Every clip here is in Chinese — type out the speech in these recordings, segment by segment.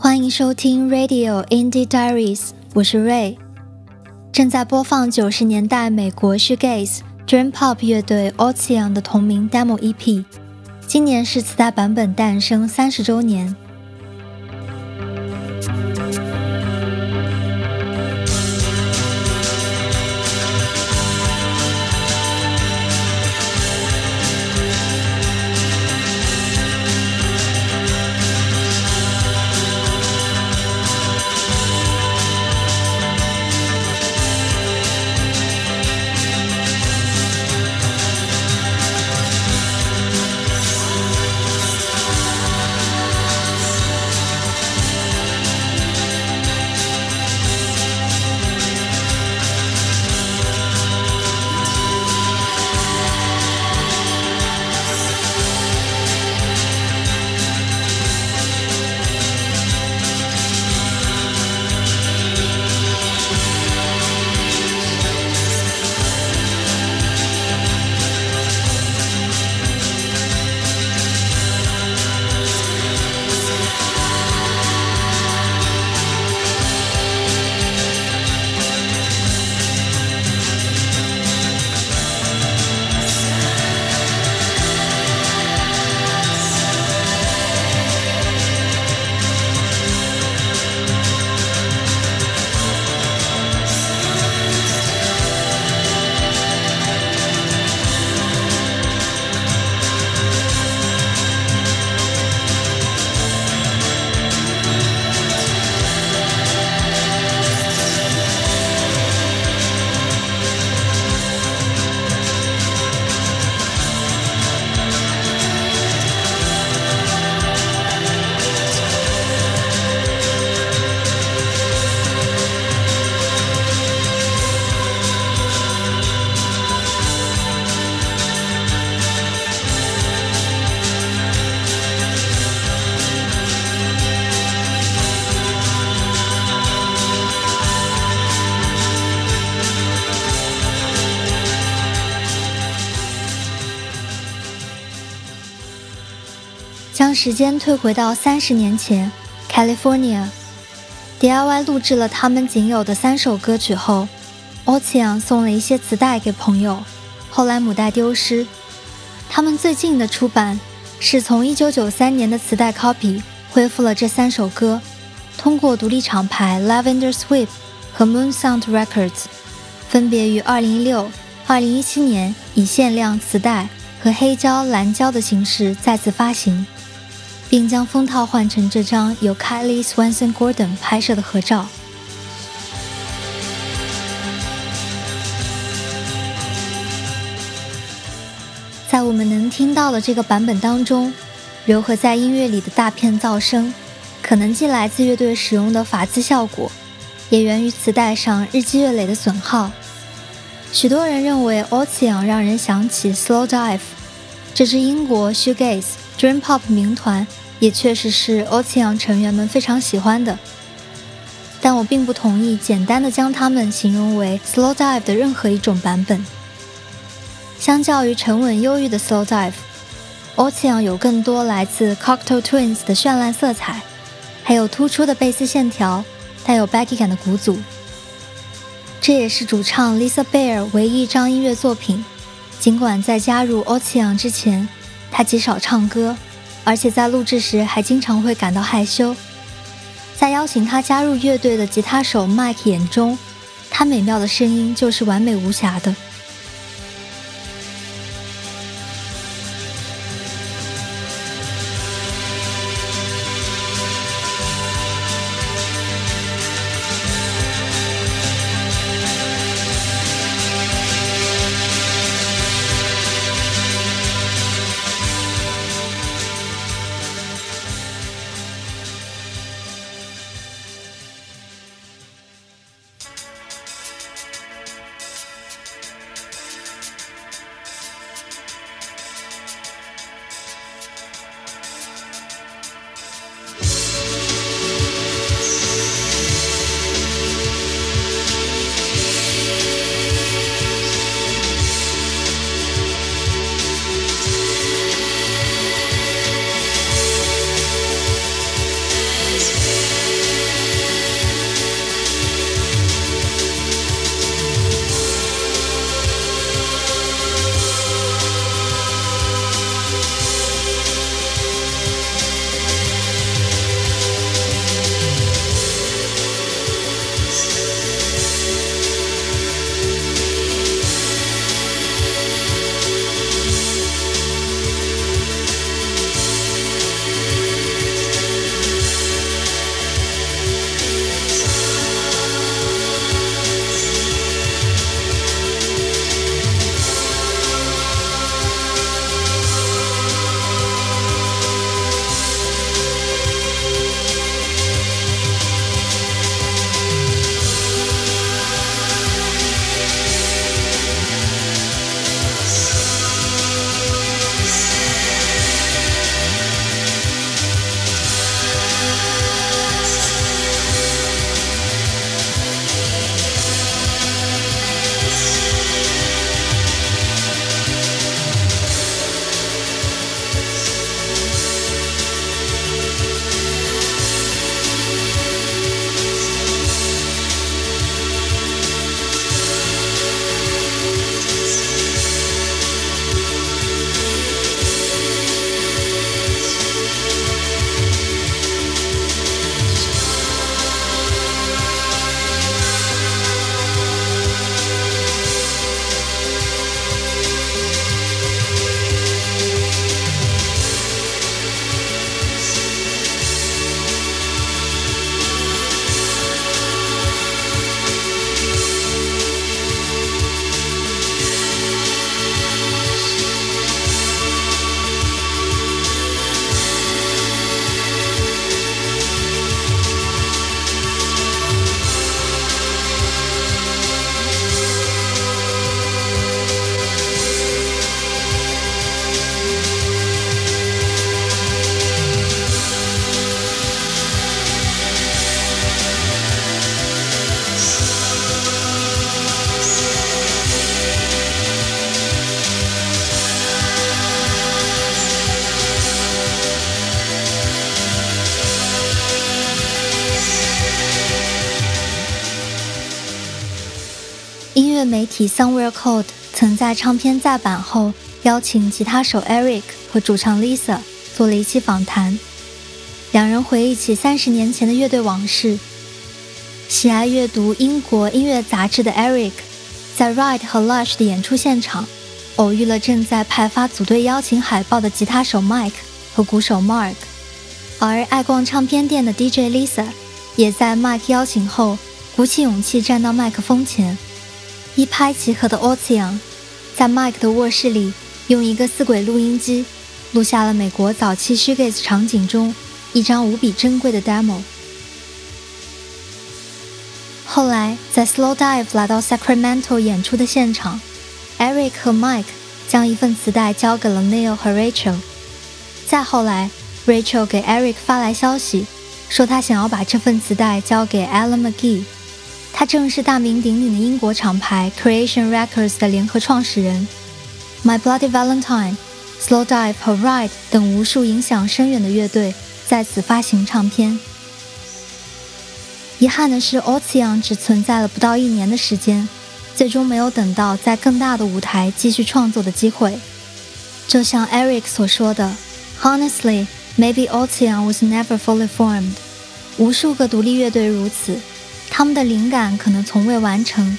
欢迎收听 Radio Indie Diaries，我是 Ray，正在播放九十年代美国剧《Gaze dream pop 乐队 Ocean 的同名 demo EP，今年是磁带版本诞生三十周年。时间退回到三十年前，California，DIY 录制了他们仅有的三首歌曲后，Ocean 送了一些磁带给朋友，后来母带丢失。他们最近的出版是从1993年的磁带 copy 恢复了这三首歌，通过独立厂牌 Lavender Sweep 和 Moon Sound Records，分别于2016、2017年以限量磁带和黑胶、蓝胶的形式再次发行。并将封套换成这张由 Kylie Swanson Gordon 拍摄的合照。在我们能听到的这个版本当中，柔和在音乐里的大片噪声，可能既来自乐队使用的法兹效果，也源于磁带上日积月累的损耗。许多人认为 Ocean 让人想起 Slow Dive，这支英国 shoegaze dream pop 名团。也确实是 Ocean 成员们非常喜欢的，但我并不同意简单的将他们形容为 Slow Dive 的任何一种版本。相较于沉稳忧郁的 Slow Dive，Ocean 有更多来自 Cocktail Twins 的绚烂色彩，还有突出的贝斯线条，带有 baggy 感的鼓组。这也是主唱 Lisa Bear 唯一一张音乐作品。尽管在加入 Ocean 之前，他极少唱歌。而且在录制时还经常会感到害羞。在邀请他加入乐队的吉他手 Mike 眼中，他美妙的声音就是完美无瑕的。乐媒体 Somewhere Cold 曾在唱片再版后邀请吉他手 Eric 和主唱 Lisa 做了一期访谈，两人回忆起三十年前的乐队往事。喜爱阅读英国音乐杂志的 Eric，在 Ride 和 Lush 的演出现场偶遇了正在派发组队邀请海报的吉他手 Mike 和鼓手 Mark，而爱逛唱片店的 DJ Lisa 也在 Mike 邀请后鼓起勇气站到麦克风前。一拍即合的 Ocean，在 Mike 的卧室里用一个四轨录音机录下了美国早期 s h o g a z e 场景中一张无比珍贵的 demo。后来在 Slow Dive 来到 Sacramento 演出的现场，Eric 和 Mike 将一份磁带交给了 Neil 和 Rachel。再后来，Rachel 给 Eric 发来消息，说他想要把这份磁带交给 Alan McGee。他正是大名鼎鼎的英国厂牌 Creation Records 的联合创始人。My Bloody Valentine、Slow Dive 和 Ride 等无数影响深远的乐队在此发行唱片。遗憾的是，Ocean 只存在了不到一年的时间，最终没有等到在更大的舞台继续创作的机会。就像 Eric 所说的：“Honestly, maybe Ocean was never fully formed。”无数个独立乐队如此。他们的灵感可能从未完成，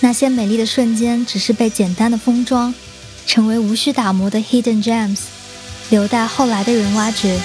那些美丽的瞬间只是被简单的封装，成为无需打磨的 hidden gems，留待后来的人挖掘。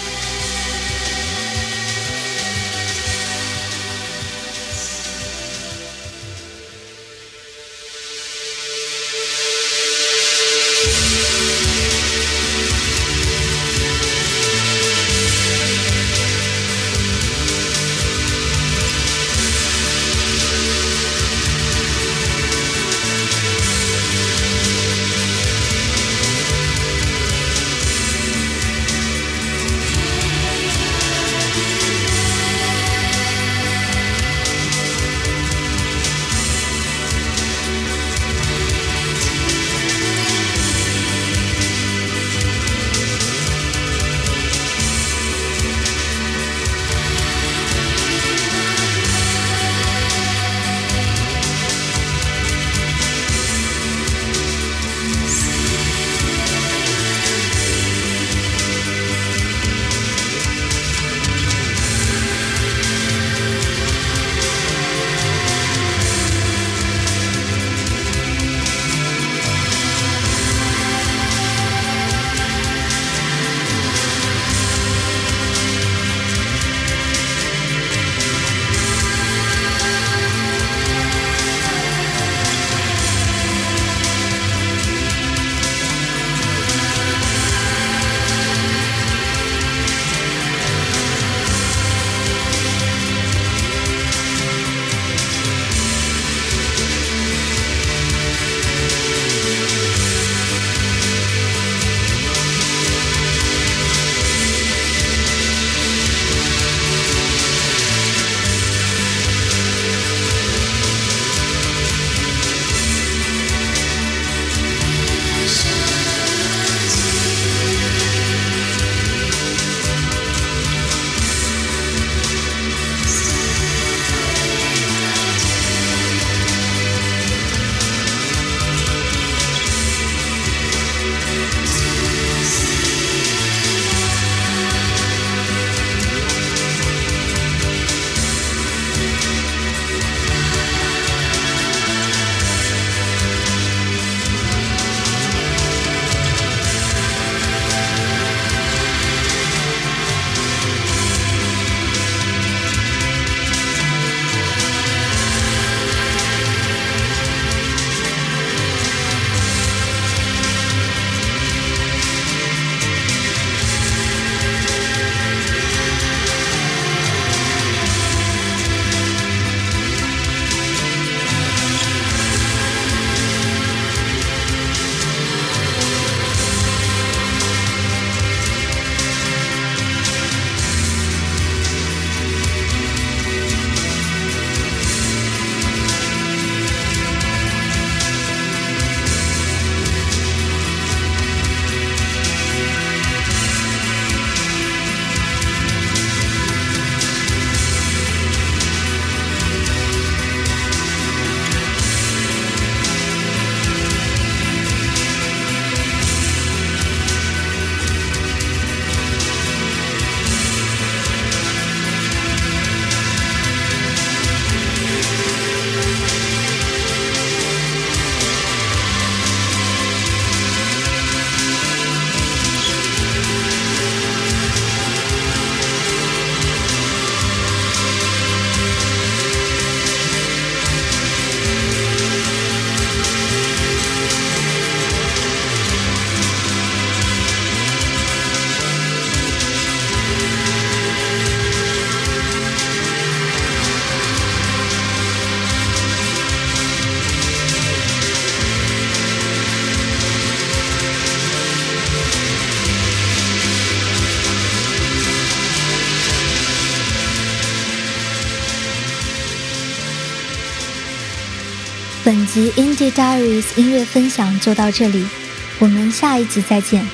本集 Indie Diaries 音乐分享就到这里，我们下一集再见。